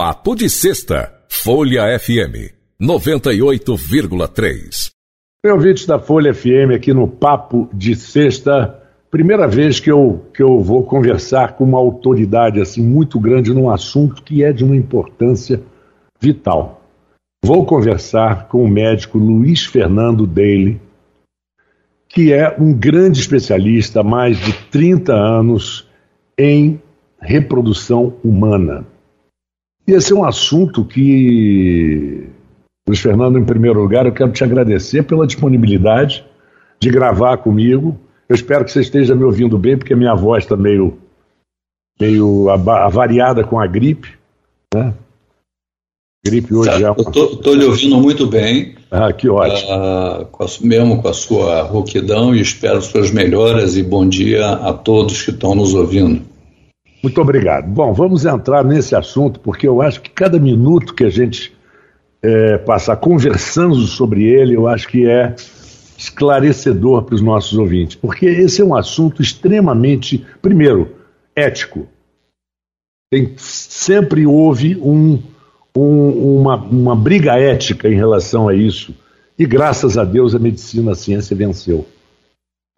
Papo de Sexta, Folha FM 98,3. Ouvintes da Folha FM aqui no Papo de Sexta. Primeira vez que eu, que eu vou conversar com uma autoridade assim muito grande num assunto que é de uma importância vital. Vou conversar com o médico Luiz Fernando Daly, que é um grande especialista há mais de 30 anos em reprodução humana. E esse é um assunto que, Luiz Fernando, em primeiro lugar, eu quero te agradecer pela disponibilidade de gravar comigo. Eu espero que você esteja me ouvindo bem, porque a minha voz está meio, meio avariada com a gripe. Né? Gripe hoje é uma... Eu estou lhe ouvindo muito bem. Ah, que ótimo. Uh, com a, mesmo com a sua rouquidão e espero suas melhoras e bom dia a todos que estão nos ouvindo. Muito obrigado. Bom, vamos entrar nesse assunto, porque eu acho que cada minuto que a gente é, passar conversando sobre ele, eu acho que é esclarecedor para os nossos ouvintes, porque esse é um assunto extremamente, primeiro, ético. Tem, sempre houve um, um, uma, uma briga ética em relação a isso, e graças a Deus a medicina, a ciência venceu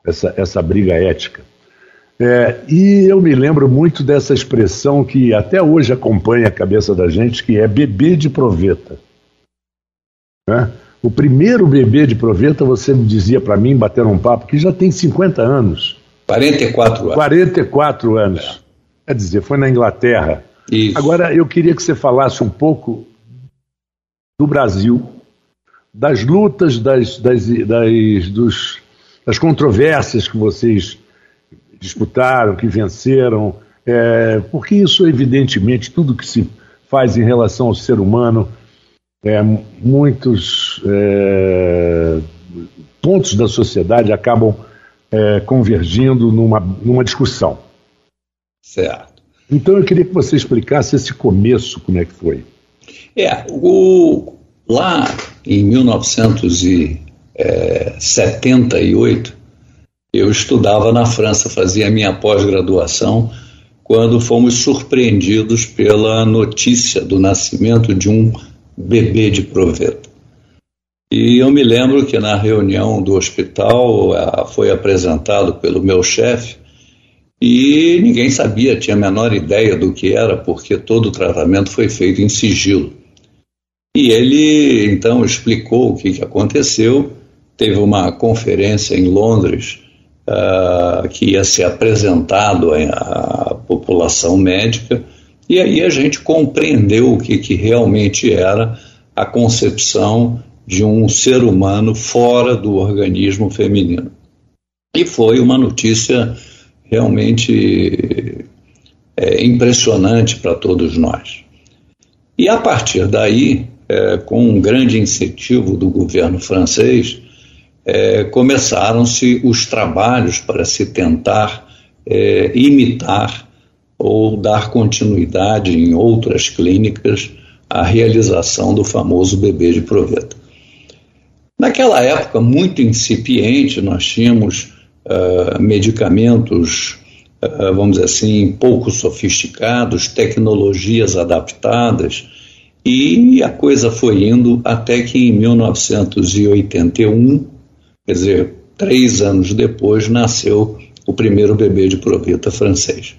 essa, essa briga ética. É, e eu me lembro muito dessa expressão que até hoje acompanha a cabeça da gente, que é bebê de proveta. Né? O primeiro bebê de proveta, você me dizia para mim, bater um papo, que já tem 50 anos. 44 anos. 44 anos. É. Quer dizer, foi na Inglaterra. Isso. Agora, eu queria que você falasse um pouco do Brasil, das lutas, das, das, das, dos, das controvérsias que vocês disputaram, que venceram, é, porque isso, evidentemente, tudo que se faz em relação ao ser humano, é, muitos é, pontos da sociedade acabam é, convergindo numa, numa discussão. Certo. Então eu queria que você explicasse esse começo, como é que foi. É, o, lá em 1978, eu estudava na França, fazia minha pós-graduação, quando fomos surpreendidos pela notícia do nascimento de um bebê de proveta. E eu me lembro que na reunião do hospital foi apresentado pelo meu chefe e ninguém sabia, tinha a menor ideia do que era, porque todo o tratamento foi feito em sigilo. E ele então explicou o que, que aconteceu. Teve uma conferência em Londres uh, que ia ser apresentado à população médica, e aí a gente compreendeu o que, que realmente era a concepção de um ser humano fora do organismo feminino. E foi uma notícia realmente é, impressionante para todos nós. E a partir daí, é, com um grande incentivo do governo francês, é, começaram-se os trabalhos para se tentar é, imitar ou dar continuidade em outras clínicas à realização do famoso bebê de proveta. Naquela época muito incipiente, nós tínhamos uh, medicamentos, uh, vamos dizer assim, pouco sofisticados, tecnologias adaptadas, e a coisa foi indo até que em 1981 Quer dizer, três anos depois nasceu o primeiro bebê de proveta francês.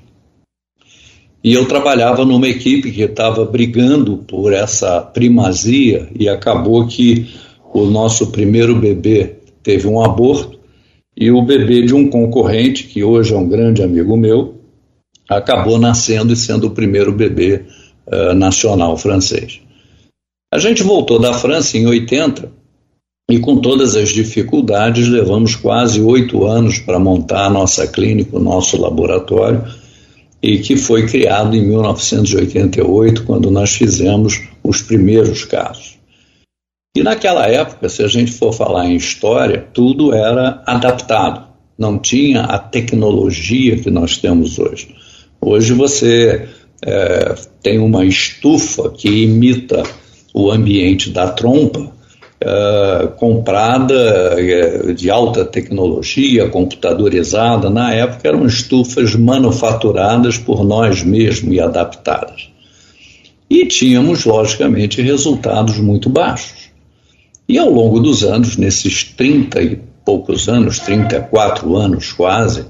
E eu trabalhava numa equipe que estava brigando por essa primazia e acabou que o nosso primeiro bebê teve um aborto e o bebê de um concorrente, que hoje é um grande amigo meu, acabou nascendo e sendo o primeiro bebê uh, nacional francês. A gente voltou da França em 80 e com todas as dificuldades, levamos quase oito anos para montar a nossa clínica, o nosso laboratório, e que foi criado em 1988, quando nós fizemos os primeiros casos. E naquela época, se a gente for falar em história, tudo era adaptado, não tinha a tecnologia que nós temos hoje. Hoje você é, tem uma estufa que imita o ambiente da trompa uh, comprada uh, de alta tecnologia, computadorizada. Na época eram estufas manufaturadas por nós mesmos e adaptadas. E tínhamos, logicamente, resultados muito baixos. E ao longo dos anos, nesses 30 e poucos anos, 34 anos quase,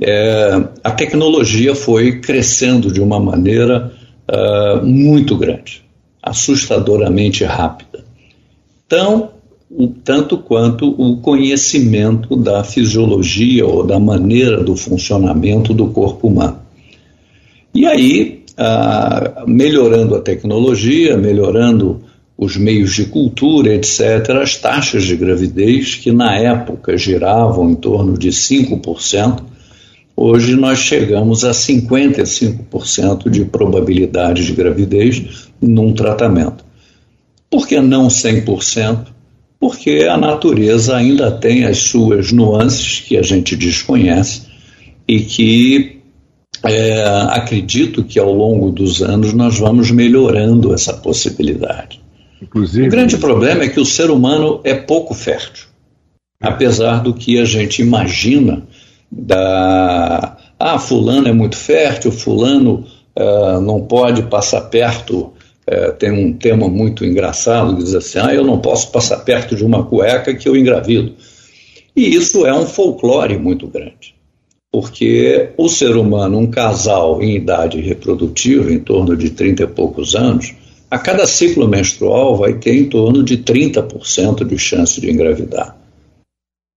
é, a tecnologia foi crescendo de uma maneira uh, muito grande, assustadoramente rápida. Então, o, tanto quanto o conhecimento da fisiologia ou da maneira do funcionamento do corpo humano. E aí, uh, melhorando a tecnologia, melhorando os meios de cultura, etc., as taxas de gravidez, que na época giravam em torno de 5%, hoje nós chegamos a 55% de probabilidade de gravidez num tratamento. Por que não 100%? Porque a natureza ainda tem as suas nuances que a gente desconhece e que é, acredito que ao longo dos anos nós vamos melhorando essa possibilidade. Inclusive... O grande problema é que o ser humano é pouco fértil, apesar do que a gente imagina da ah, fulano é muito fértil, fulano uh, não pode passar perto. Uh, tem um tema muito engraçado que diz assim: ah, eu não posso passar perto de uma cueca que eu engravido. E isso é um folclore muito grande, porque o ser humano, um casal em idade reprodutiva, em torno de 30 e poucos anos, a cada ciclo menstrual vai ter em torno de 30% de chance de engravidar.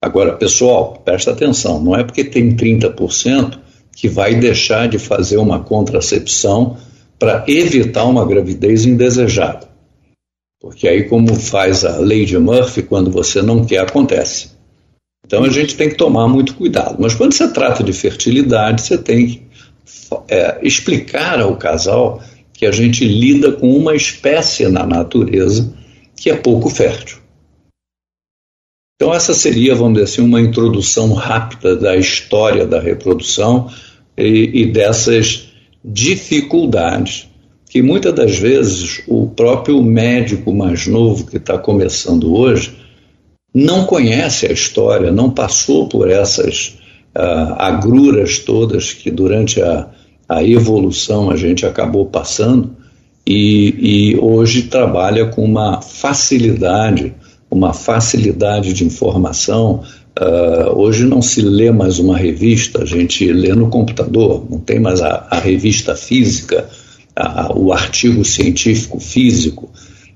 Agora, pessoal, presta atenção, não é porque tem 30% que vai deixar de fazer uma contracepção para evitar uma gravidez indesejada. Porque aí, como faz a lei de Murphy, quando você não quer, acontece. Então a gente tem que tomar muito cuidado. Mas quando você trata de fertilidade, você tem que é, explicar ao casal que a gente lida com uma espécie na natureza que é pouco fértil. Então, essa seria, vamos dizer assim, uma introdução rápida da história da reprodução e, e dessas dificuldades que muitas das vezes o próprio médico mais novo que está começando hoje não conhece a história, não passou por essas uh, agruras todas que durante a, a evolução a gente acabou passando e, e hoje trabalha com uma facilidade, uma facilidade de informação. Uh, hoje não se lê mais uma revista, a gente lê no computador, não tem mais a, a revista física, a, o artigo científico físico.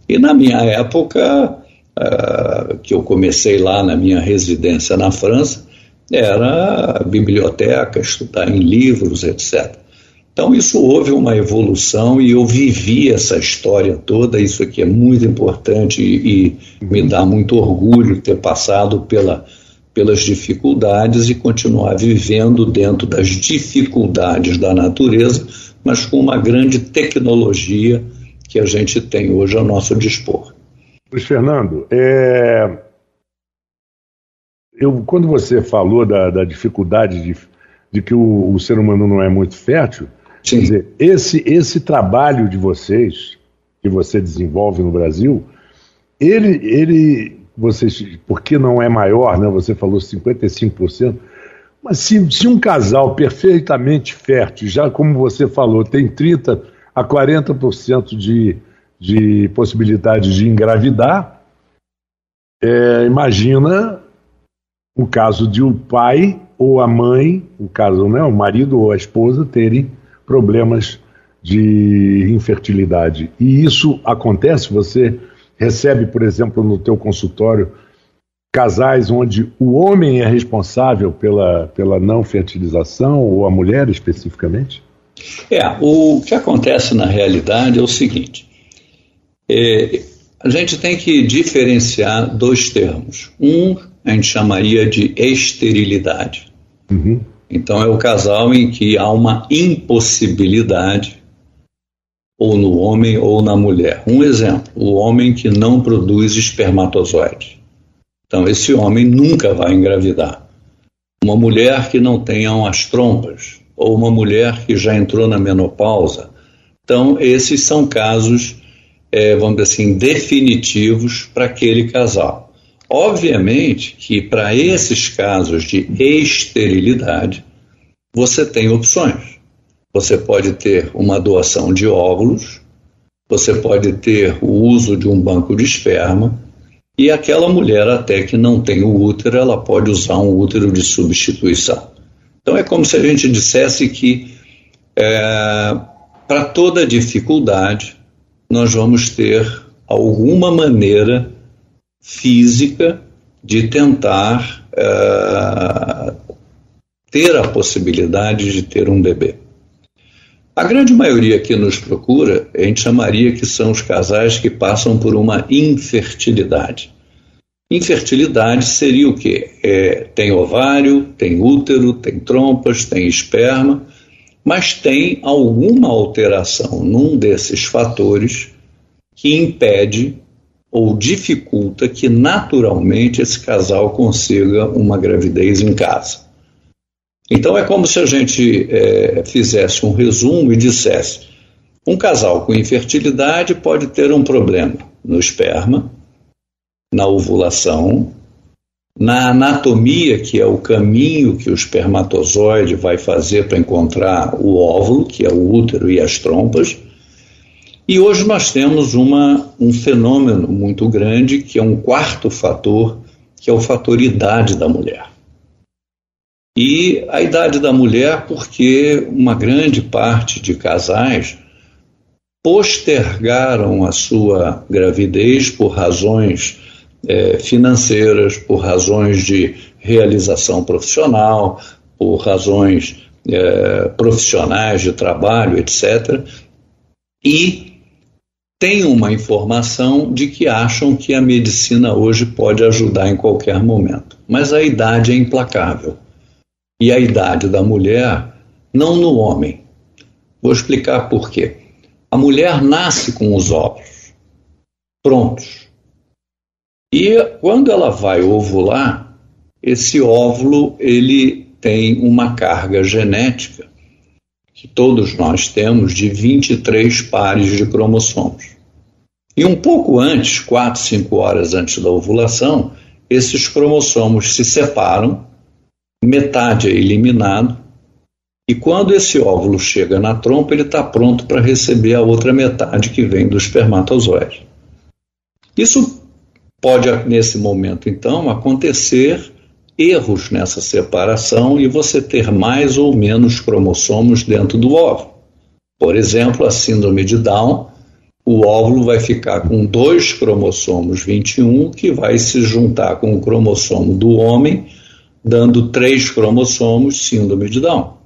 E na minha época, uh, que eu comecei lá na minha residência na França, era biblioteca, estudar em livros, etc. Então, isso houve uma evolução e eu vivi essa história toda. Isso aqui é muito importante e, e me dá muito orgulho ter passado pela, pelas dificuldades e continuar vivendo dentro das dificuldades da natureza, mas com uma grande tecnologia que a gente tem hoje ao nosso dispor. Luiz Fernando, é... eu, quando você falou da, da dificuldade de, de que o, o ser humano não é muito fértil, Sim. Quer dizer, esse, esse trabalho de vocês, que você desenvolve no Brasil, ele, ele vocês, porque não é maior, né? Você falou 55%, mas se, se um casal perfeitamente fértil, já como você falou, tem 30 a 40% de, de possibilidade de engravidar, é, imagina o caso de o um pai ou a mãe, o caso, né, o marido ou a esposa terem problemas de infertilidade. E isso acontece, você recebe, por exemplo, no teu consultório, casais onde o homem é responsável pela, pela não fertilização, ou a mulher especificamente? É, o que acontece na realidade é o seguinte: é, a gente tem que diferenciar dois termos. Um a gente chamaria de esterilidade. Uhum. Então é o casal em que há uma impossibilidade, ou no homem ou na mulher. Um exemplo: o homem que não produz espermatozoide. Então esse homem nunca vai engravidar. Uma mulher que não tenha umas trompas, ou uma mulher que já entrou na menopausa. Então esses são casos, é, vamos dizer assim, definitivos para aquele casal. Obviamente que para esses casos de esterilidade, você tem opções. Você pode ter uma doação de óvulos, você pode ter o uso de um banco de esperma, e aquela mulher, até que não tem o útero, ela pode usar um útero de substituição. Então é como se a gente dissesse que é, para toda dificuldade nós vamos ter alguma maneira física de tentar é, ter a possibilidade de ter um bebê. A grande maioria que nos procura, a gente chamaria que são os casais que passam por uma infertilidade. Infertilidade seria o quê? É, tem ovário, tem útero, tem trompas, tem esperma, mas tem alguma alteração num desses fatores que impede ou dificulta que naturalmente esse casal consiga uma gravidez em casa. Então é como se a gente é, fizesse um resumo e dissesse: um casal com infertilidade pode ter um problema no esperma, na ovulação, na anatomia, que é o caminho que o espermatozoide vai fazer para encontrar o óvulo, que é o útero e as trompas. E hoje nós temos uma, um fenômeno muito grande, que é um quarto fator, que é o fator idade da mulher. E a idade da mulher, porque uma grande parte de casais postergaram a sua gravidez por razões é, financeiras, por razões de realização profissional, por razões é, profissionais de trabalho, etc. E tem uma informação de que acham que a medicina hoje pode ajudar em qualquer momento. Mas a idade é implacável e a idade da mulher, não no homem. Vou explicar por quê. A mulher nasce com os óvulos prontos. E quando ela vai ovular, esse óvulo ele tem uma carga genética que todos nós temos de 23 pares de cromossomos. E um pouco antes, 4, 5 horas antes da ovulação, esses cromossomos se separam metade é eliminado, e quando esse óvulo chega na trompa, ele está pronto para receber a outra metade que vem do espermatozoide. Isso pode, nesse momento, então, acontecer erros nessa separação e você ter mais ou menos cromossomos dentro do óvulo. Por exemplo, a síndrome de Down, o óvulo vai ficar com dois cromossomos 21 que vai se juntar com o cromossomo do homem dando três cromossomos, síndrome de Down.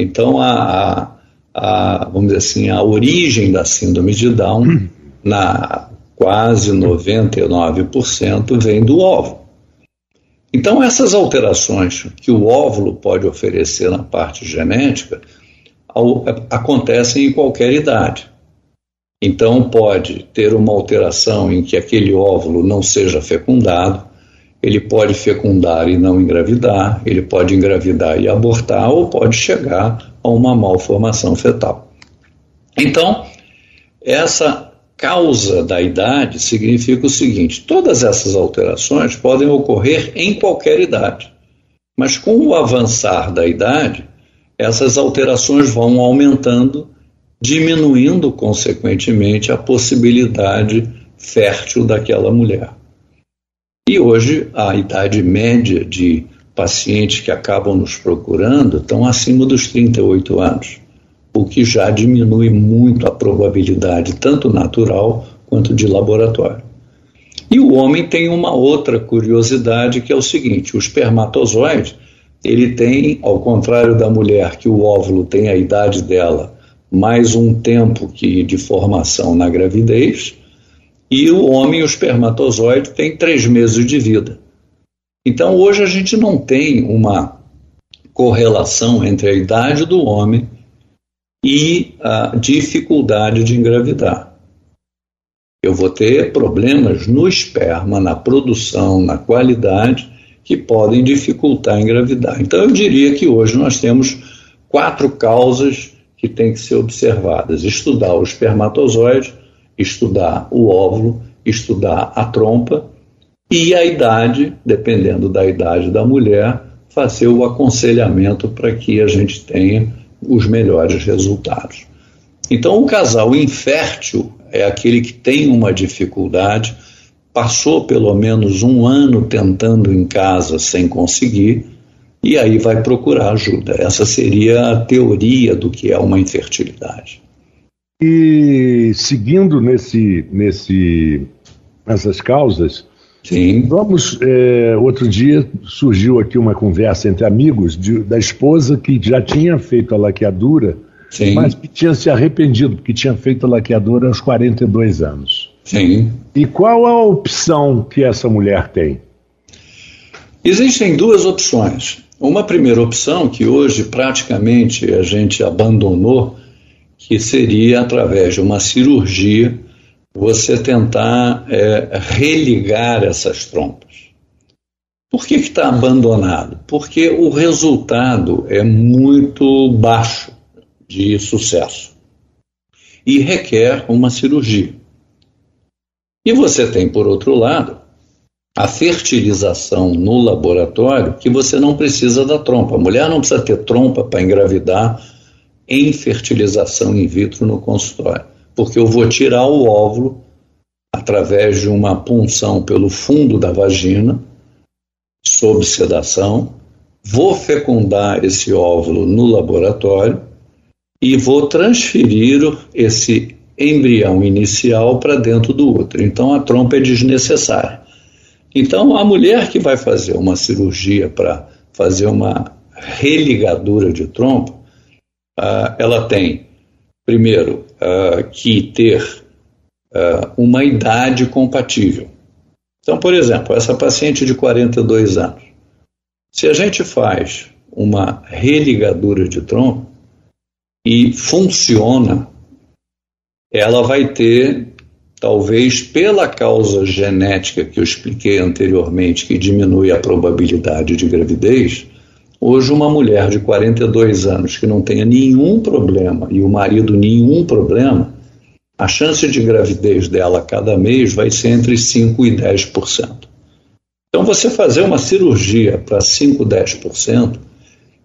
Então, a, a, vamos dizer assim, a origem da síndrome de Down, na quase 99%, vem do óvulo. Então, essas alterações que o óvulo pode oferecer na parte genética ao, acontecem em qualquer idade. Então, pode ter uma alteração em que aquele óvulo não seja fecundado, ele pode fecundar e não engravidar, ele pode engravidar e abortar, ou pode chegar a uma malformação fetal. Então, essa causa da idade significa o seguinte: todas essas alterações podem ocorrer em qualquer idade, mas com o avançar da idade, essas alterações vão aumentando, diminuindo consequentemente a possibilidade fértil daquela mulher. E hoje a idade média de pacientes que acabam nos procurando estão acima dos 38 anos, o que já diminui muito a probabilidade, tanto natural quanto de laboratório. E o homem tem uma outra curiosidade que é o seguinte: o espermatozoide ele tem, ao contrário da mulher, que o óvulo tem a idade dela mais um tempo que de formação na gravidez, e o homem, o espermatozoide, tem três meses de vida. Então, hoje a gente não tem uma correlação entre a idade do homem e a dificuldade de engravidar. Eu vou ter problemas no esperma, na produção, na qualidade, que podem dificultar engravidar. Então, eu diria que hoje nós temos quatro causas que têm que ser observadas: estudar o espermatozoide, estudar o óvulo, estudar a trompa e a idade, dependendo da idade da mulher, fazer o aconselhamento para que a gente tenha os melhores resultados. Então, o casal infértil é aquele que tem uma dificuldade, passou pelo menos um ano tentando em casa sem conseguir, e aí vai procurar ajuda. Essa seria a teoria do que é uma infertilidade. E seguindo nesse, nesse, nessas causas, Sim. Vamos. É, outro dia surgiu aqui uma conversa entre amigos de, da esposa que já tinha feito a laqueadura, Sim. mas que tinha se arrependido, porque tinha feito a laqueadura aos 42 anos. Sim. E qual a opção que essa mulher tem? Existem duas opções. Uma primeira opção, que hoje praticamente a gente abandonou, que seria através de uma cirurgia você tentar é, religar essas trompas. Por que está abandonado? Porque o resultado é muito baixo de sucesso e requer uma cirurgia. E você tem, por outro lado, a fertilização no laboratório, que você não precisa da trompa. A mulher não precisa ter trompa para engravidar em fertilização in vitro no consultório porque eu vou tirar o óvulo através de uma punção pelo fundo da vagina, sob sedação, vou fecundar esse óvulo no laboratório e vou transferir esse embrião inicial para dentro do útero. Então a trompa é desnecessária. Então a mulher que vai fazer uma cirurgia para fazer uma religadura de trompa, uh, ela tem primeiro, uh, que ter uh, uma idade compatível. Então, por exemplo, essa paciente de 42 anos, se a gente faz uma religadura de tronco e funciona, ela vai ter, talvez pela causa genética que eu expliquei anteriormente, que diminui a probabilidade de gravidez, Hoje, uma mulher de 42 anos que não tenha nenhum problema e o marido nenhum problema, a chance de gravidez dela cada mês vai ser entre 5% e 10%. Então, você fazer uma cirurgia para 5%, 10%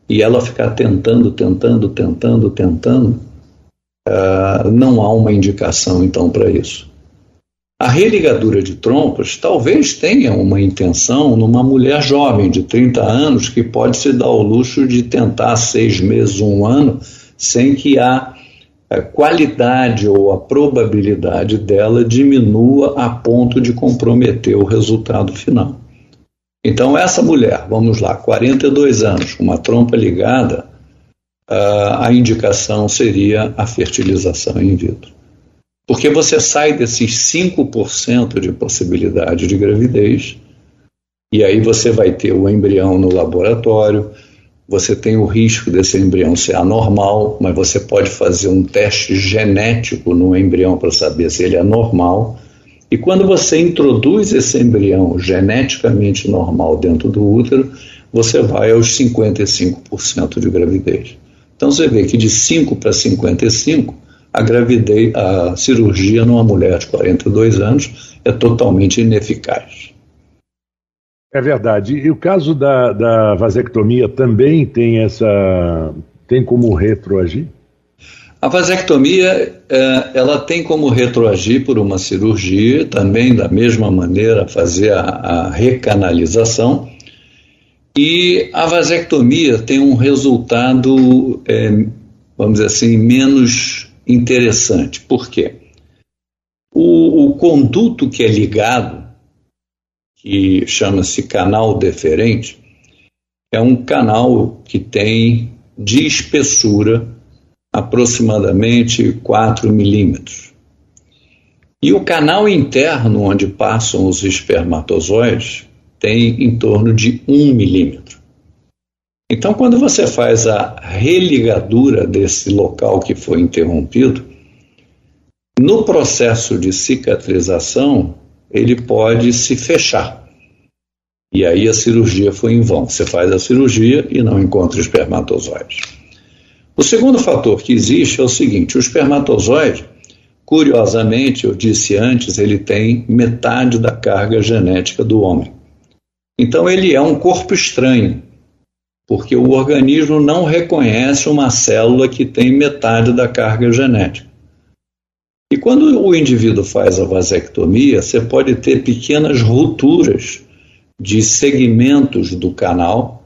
e ela ficar tentando, tentando, tentando, tentando, uh, não há uma indicação então para isso. A religadura de trompas talvez tenha uma intenção numa mulher jovem de 30 anos que pode se dar o luxo de tentar seis meses, um ano, sem que a, a qualidade ou a probabilidade dela diminua a ponto de comprometer o resultado final. Então, essa mulher, vamos lá, 42 anos, com uma trompa ligada, a indicação seria a fertilização in vitro. Porque você sai desses 5% de possibilidade de gravidez, e aí você vai ter o embrião no laboratório, você tem o risco desse embrião ser anormal, mas você pode fazer um teste genético no embrião para saber se ele é normal. E quando você introduz esse embrião geneticamente normal dentro do útero, você vai aos 55% de gravidez. Então você vê que de 5 para 55 a gravidez, a cirurgia numa mulher de 42 anos é totalmente ineficaz. É verdade. E o caso da, da vasectomia também tem essa tem como retroagir? A vasectomia é, ela tem como retroagir por uma cirurgia, também da mesma maneira fazer a, a recanalização. E a vasectomia tem um resultado, é, vamos dizer assim, menos interessante. Por quê? O, o conduto que é ligado, que chama-se canal deferente, é um canal que tem de espessura aproximadamente 4 milímetros. E o canal interno onde passam os espermatozoides tem em torno de 1 milímetro. Então, quando você faz a religadura desse local que foi interrompido, no processo de cicatrização, ele pode se fechar. E aí a cirurgia foi em vão. Você faz a cirurgia e não encontra espermatozoide. O segundo fator que existe é o seguinte: o espermatozoide, curiosamente, eu disse antes, ele tem metade da carga genética do homem. Então ele é um corpo estranho porque o organismo não reconhece uma célula que tem metade da carga genética. E quando o indivíduo faz a vasectomia, você pode ter pequenas rupturas de segmentos do canal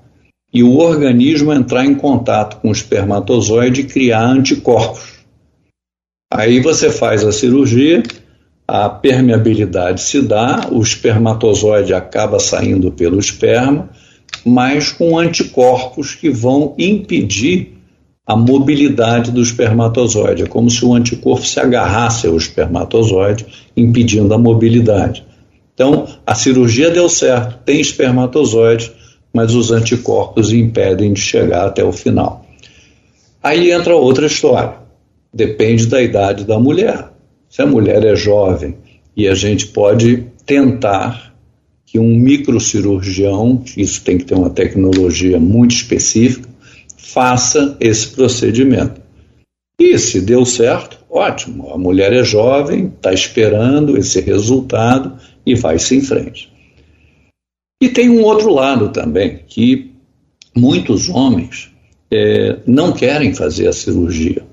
e o organismo entrar em contato com o espermatozoide e criar anticorpos. Aí você faz a cirurgia, a permeabilidade se dá, o espermatozoide acaba saindo pelo esperma, mas com anticorpos que vão impedir a mobilidade do espermatozoide. É como se o anticorpo se agarrasse ao espermatozoide, impedindo a mobilidade. Então, a cirurgia deu certo, tem espermatozoide, mas os anticorpos impedem de chegar até o final. Aí entra outra história. Depende da idade da mulher. Se a mulher é jovem e a gente pode tentar que um microcirurgião, isso tem que ter uma tecnologia muito específica, faça esse procedimento. E se deu certo, ótimo. A mulher é jovem, está esperando esse resultado e vai-se em frente. E tem um outro lado também, que muitos homens é, não querem fazer a cirurgia,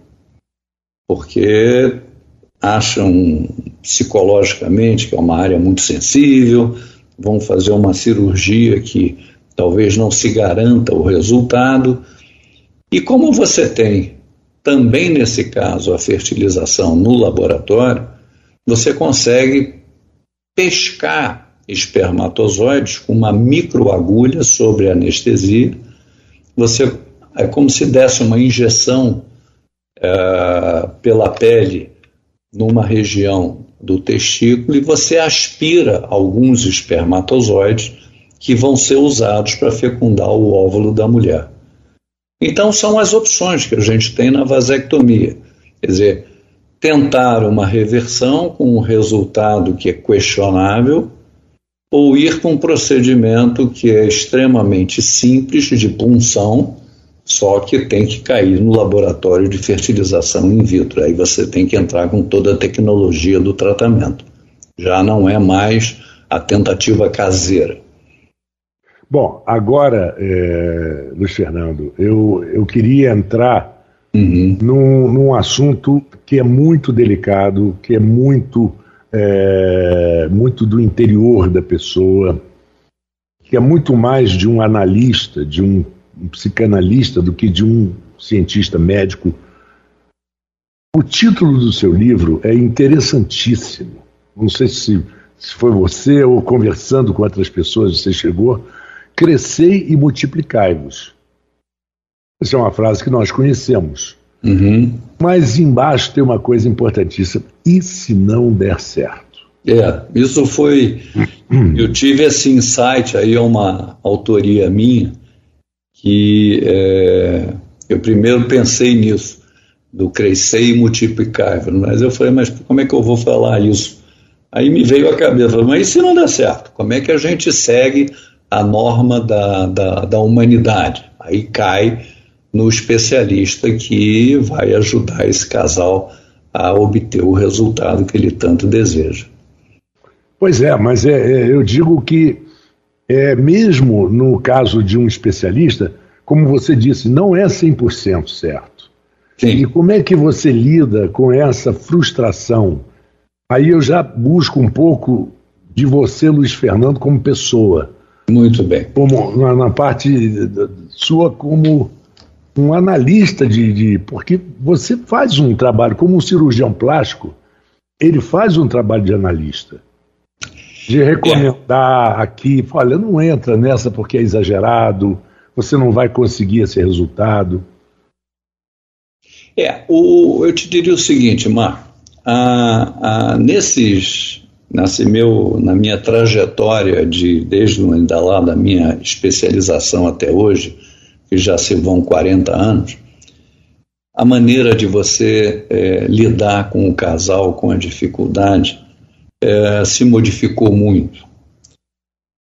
porque acham psicologicamente que é uma área muito sensível, vão fazer uma cirurgia que talvez não se garanta o resultado. E como você tem também nesse caso a fertilização no laboratório, você consegue pescar espermatozoides com uma microagulha sobre anestesia. Você é como se desse uma injeção é, pela pele numa região do testículo e você aspira alguns espermatozoides que vão ser usados para fecundar o óvulo da mulher. Então são as opções que a gente tem na vasectomia. Quer dizer, tentar uma reversão com um resultado que é questionável, ou ir com um procedimento que é extremamente simples de punção, só que tem que cair no laboratório de fertilização in vitro. Aí você tem que entrar com toda a tecnologia do tratamento. Já não é mais a tentativa caseira. Bom, agora, é, Luiz Fernando, eu, eu queria entrar uhum. num, num assunto que é muito delicado, que é muito, é, muito do interior da pessoa, que é muito mais de um analista, de um, um psicanalista do que de um cientista médico. O título do seu livro é interessantíssimo. Não sei se, se foi você ou conversando com outras pessoas você chegou. Crescei e multiplicai-vos. Essa é uma frase que nós conhecemos. Uhum. Mas embaixo tem uma coisa importantíssima. E se não der certo? É, isso foi. Eu tive esse insight aí, é uma autoria minha, que é, eu primeiro pensei nisso, do crescer e multiplicar. Mas eu falei, mas como é que eu vou falar isso? Aí me veio a cabeça, mas e se não der certo? Como é que a gente segue a norma da, da, da humanidade? Aí cai no especialista que vai ajudar esse casal a obter o resultado que ele tanto deseja. Pois é, mas é, é, eu digo que é, mesmo no caso de um especialista, como você disse, não é 100% certo. Sim. E como é que você lida com essa frustração? Aí eu já busco um pouco de você, Luiz Fernando, como pessoa. Muito bem. Como na, na parte sua como um analista de, de, Porque você faz um trabalho, como um cirurgião plástico, ele faz um trabalho de analista. De recomendar é. aqui, olha, não entra nessa porque é exagerado, você não vai conseguir esse resultado. É, o, eu te diria o seguinte, Mar, a, a, nesses, nesse meu, na minha trajetória de desde lá da minha especialização até hoje, que já se vão 40 anos, a maneira de você é, lidar com o casal, com a dificuldade, é, se modificou muito.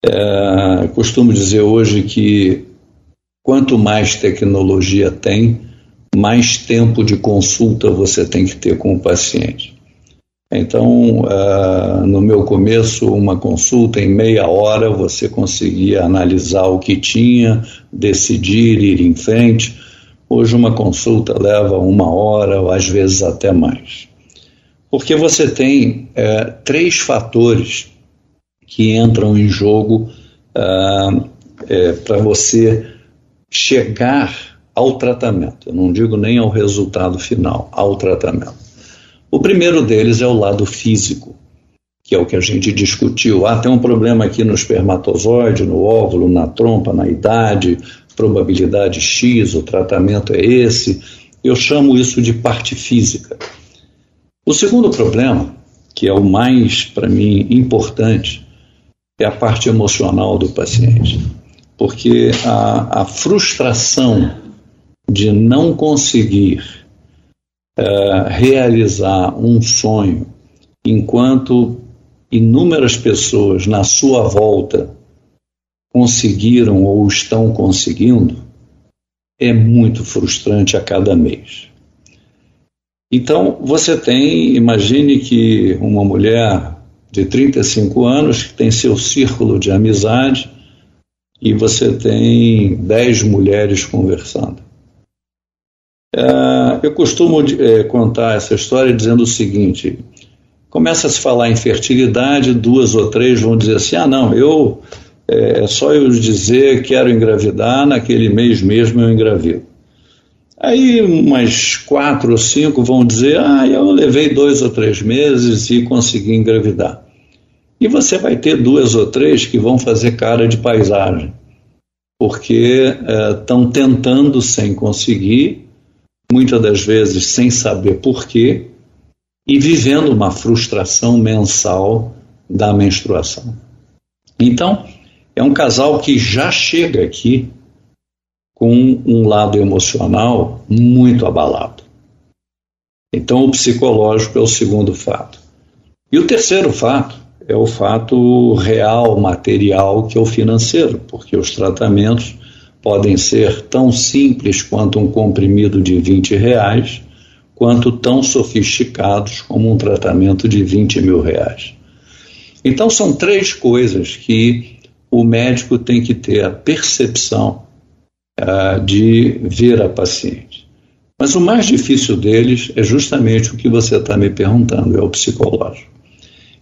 É, costumo dizer hoje que quanto mais tecnologia tem, mais tempo de consulta você tem que ter com o paciente. Então, uh, no meu começo, uma consulta em meia hora você conseguia analisar o que tinha, decidir, ir em frente. Hoje, uma consulta leva uma hora, ou às vezes até mais. Porque você tem é, três fatores que entram em jogo ah, é, para você chegar ao tratamento. Eu não digo nem ao resultado final, ao tratamento. O primeiro deles é o lado físico, que é o que a gente discutiu. Ah, tem um problema aqui no espermatozoide, no óvulo, na trompa, na idade, probabilidade X, o tratamento é esse. Eu chamo isso de parte física. O segundo problema, que é o mais, para mim, importante, é a parte emocional do paciente. Porque a, a frustração de não conseguir uh, realizar um sonho enquanto inúmeras pessoas na sua volta conseguiram ou estão conseguindo, é muito frustrante a cada mês. Então, você tem, imagine que uma mulher de 35 anos que tem seu círculo de amizade e você tem 10 mulheres conversando. É, eu costumo é, contar essa história dizendo o seguinte: começa a se falar em fertilidade, duas ou três vão dizer assim: ah, não, eu é, só eu dizer quero engravidar, naquele mês mesmo eu engravido. Aí umas quatro ou cinco vão dizer: ah, eu levei dois ou três meses e consegui engravidar. E você vai ter duas ou três que vão fazer cara de paisagem, porque estão é, tentando sem conseguir, muitas das vezes sem saber porquê, e vivendo uma frustração mensal da menstruação. Então, é um casal que já chega aqui com um lado emocional muito abalado. Então, o psicológico é o segundo fato. E o terceiro fato é o fato real, material, que é o financeiro, porque os tratamentos podem ser tão simples quanto um comprimido de 20 reais, quanto tão sofisticados como um tratamento de 20 mil reais. Então, são três coisas que o médico tem que ter a percepção uh, de ver a paciente. Mas o mais difícil deles é justamente o que você está me perguntando, é o psicológico.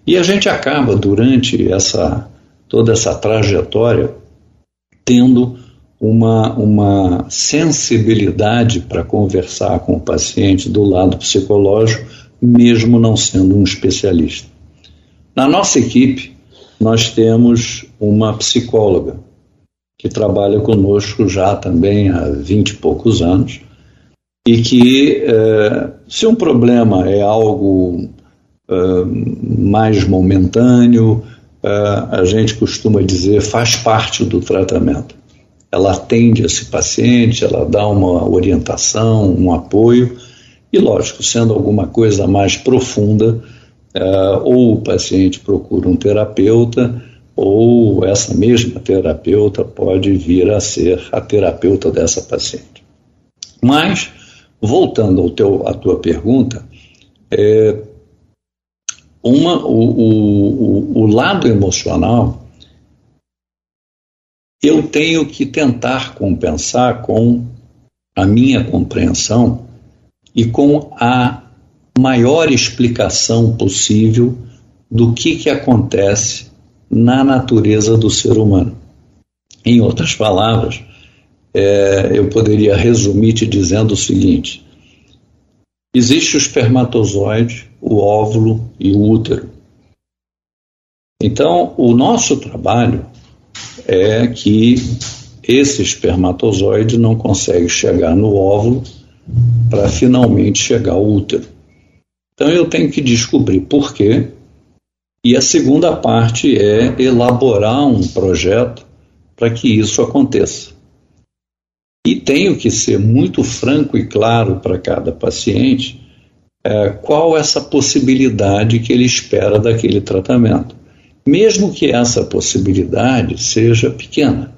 E a gente acaba, durante essa toda essa trajetória, tendo uma, uma sensibilidade para conversar com o paciente do lado psicológico, mesmo não sendo um especialista. Na nossa equipe, nós temos uma psicóloga que trabalha conosco já também há vinte e poucos anos e que, eh, se um problema é algo eh, mais momentâneo, eh, a gente costuma dizer faz parte do tratamento. Ela atende esse paciente, ela dá uma orientação, um apoio, e lógico, sendo alguma coisa mais profunda, ou o paciente procura um terapeuta, ou essa mesma terapeuta pode vir a ser a terapeuta dessa paciente. Mas, voltando ao teu, à tua pergunta, é, uma, o, o, o lado emocional eu tenho que tentar compensar com a minha compreensão e com a maior explicação possível do que, que acontece na natureza do ser humano. Em outras palavras, é, eu poderia resumir te dizendo o seguinte: existe o espermatozoide, o óvulo e o útero. Então, o nosso trabalho é que esse espermatozoide não consegue chegar no óvulo para finalmente chegar ao útero. Então eu tenho que descobrir por quê. E a segunda parte é elaborar um projeto para que isso aconteça. E tenho que ser muito franco e claro para cada paciente é, qual essa possibilidade que ele espera daquele tratamento mesmo que essa possibilidade seja pequena.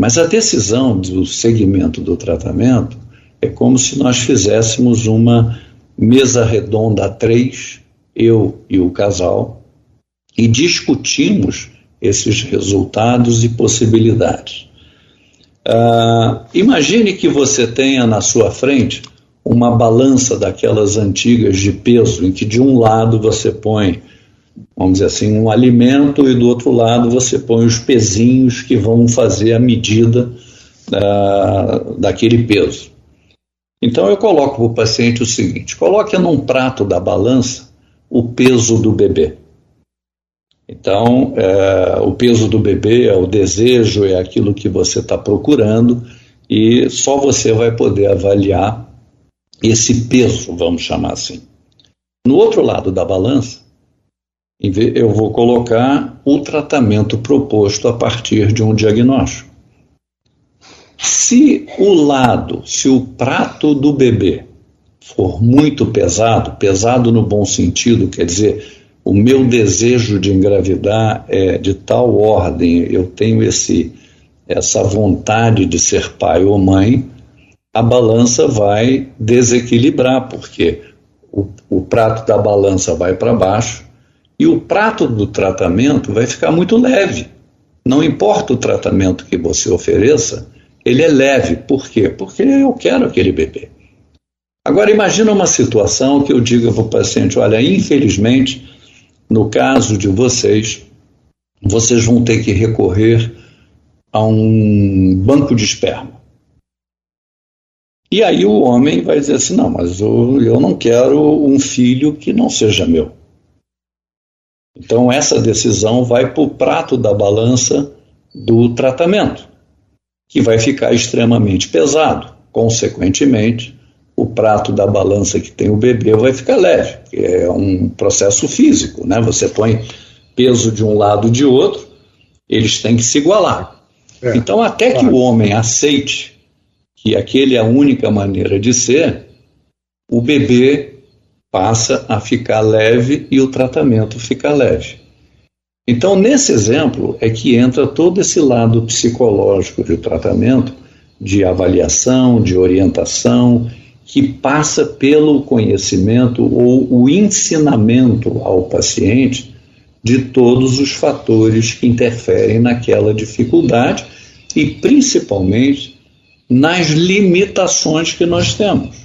Mas a decisão do segmento do tratamento é como se nós fizéssemos uma mesa redonda a três, eu e o casal, e discutimos esses resultados e possibilidades. Uh, imagine que você tenha na sua frente uma balança daquelas antigas de peso, em que de um lado você põe, vamos dizer assim, um alimento e do outro lado você põe os pezinhos que vão fazer a medida uh, daquele peso. Então eu coloco para o paciente o seguinte: coloque num prato da balança o peso do bebê. Então, é, o peso do bebê é o desejo, é aquilo que você está procurando, e só você vai poder avaliar esse peso, vamos chamar assim. No outro lado da balança, eu vou colocar o tratamento proposto a partir de um diagnóstico. Se o lado, se o prato do bebê for muito pesado, pesado no bom sentido, quer dizer, o meu desejo de engravidar é de tal ordem, eu tenho esse essa vontade de ser pai ou mãe, a balança vai desequilibrar, porque o, o prato da balança vai para baixo e o prato do tratamento vai ficar muito leve. Não importa o tratamento que você ofereça, ele é leve. Por quê? Porque eu quero aquele bebê. Agora imagina uma situação que eu diga para o paciente, olha, infelizmente, no caso de vocês, vocês vão ter que recorrer a um banco de esperma. E aí o homem vai dizer assim: não, mas eu, eu não quero um filho que não seja meu. Então essa decisão vai para o prato da balança do tratamento, que vai ficar extremamente pesado. Consequentemente, o prato da balança que tem o bebê vai ficar leve, é um processo físico, né? Você põe peso de um lado e de outro, eles têm que se igualar. É, então, até claro. que o homem aceite que aquele é a única maneira de ser, o bebê passa a ficar leve e o tratamento fica leve. Então, nesse exemplo, é que entra todo esse lado psicológico do tratamento, de avaliação, de orientação, que passa pelo conhecimento ou o ensinamento ao paciente de todos os fatores que interferem naquela dificuldade e principalmente nas limitações que nós temos.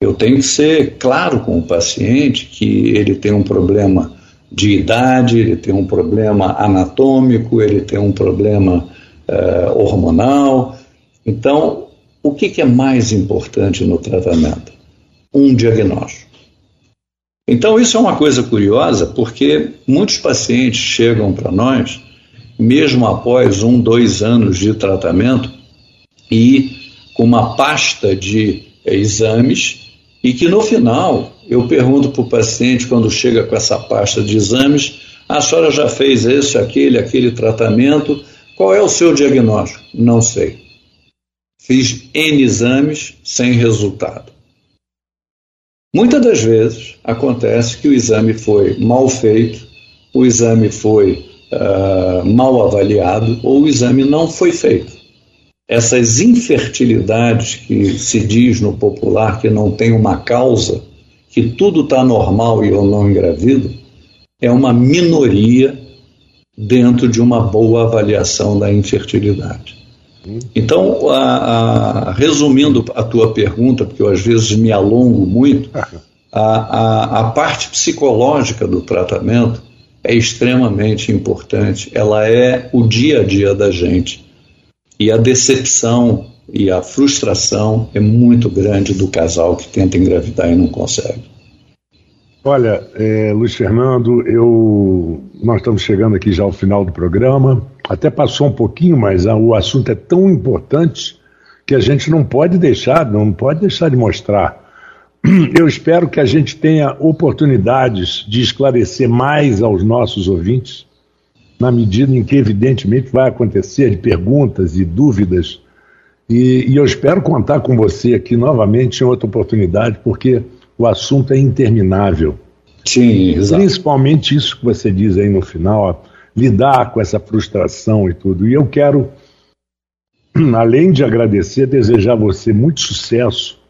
Eu tenho que ser claro com o paciente que ele tem um problema de idade, ele tem um problema anatômico, ele tem um problema uh, hormonal. Então, o que, que é mais importante no tratamento? Um diagnóstico. Então, isso é uma coisa curiosa, porque muitos pacientes chegam para nós, mesmo após um, dois anos de tratamento, e com uma pasta de exames, e que no final eu pergunto para o paciente, quando chega com essa pasta de exames, a senhora já fez esse, aquele, aquele tratamento, qual é o seu diagnóstico? Não sei. Fiz N exames sem resultado. Muitas das vezes acontece que o exame foi mal feito, o exame foi uh, mal avaliado ou o exame não foi feito. Essas infertilidades que se diz no popular que não tem uma causa, que tudo está normal e eu não engravido, é uma minoria dentro de uma boa avaliação da infertilidade. Então, a, a, resumindo a tua pergunta, porque eu às vezes me alongo muito, a, a, parte psicológica do tratamento é extremamente importante. Ela é o dia a dia da gente. E a decepção e a frustração é muito grande do casal que tenta engravidar e não consegue. Olha, é, Luiz Fernando, eu, nós estamos chegando aqui já ao final do programa. Até passou um pouquinho, mas o assunto é tão importante que a gente não pode deixar, não pode deixar de mostrar. Eu espero que a gente tenha oportunidades de esclarecer mais aos nossos ouvintes, na medida em que, evidentemente, vai acontecer de perguntas e dúvidas. E, e eu espero contar com você aqui novamente em outra oportunidade, porque o assunto é interminável. Sim, exato. Principalmente isso que você diz aí no final, lidar com essa frustração e tudo. E eu quero, além de agradecer, desejar a você muito sucesso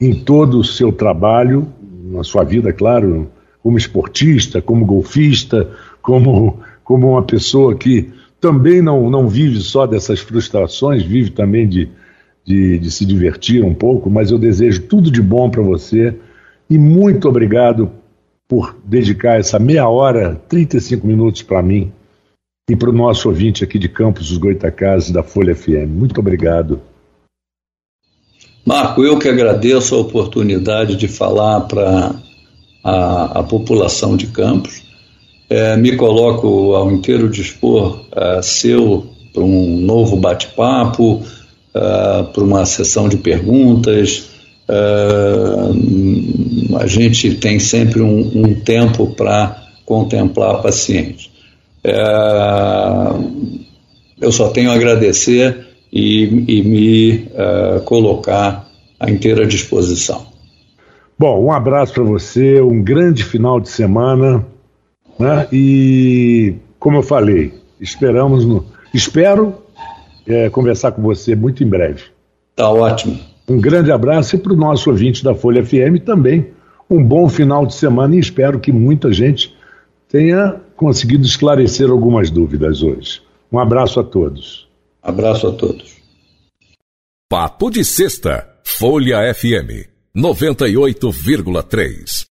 em todo o seu trabalho, na sua vida, claro, como esportista, como golfista, como, como uma pessoa que também não, não vive só dessas frustrações, vive também de, de, de se divertir um pouco, mas eu desejo tudo de bom para você e muito obrigado por dedicar essa meia hora, 35 minutos para mim e para o nosso ouvinte aqui de Campos dos Goitacazes da Folha FM. Muito obrigado. Marco, eu que agradeço a oportunidade de falar para a, a, população de Campos. É, me coloco ao inteiro dispor é, seu para um novo bate-papo, é, para uma sessão de perguntas. É, a gente tem sempre um, um tempo para contemplar paciente. É, eu só tenho a agradecer e, e me uh, colocar à inteira disposição. Bom, um abraço para você, um grande final de semana, né? E como eu falei, esperamos no, espero é, conversar com você muito em breve. Tá ótimo. Um grande abraço e para o nosso ouvinte da Folha FM também um bom final de semana e espero que muita gente tenha conseguido esclarecer algumas dúvidas hoje. Um abraço a todos. Abraço a todos. Papo de Sexta, Folha FM 98,3.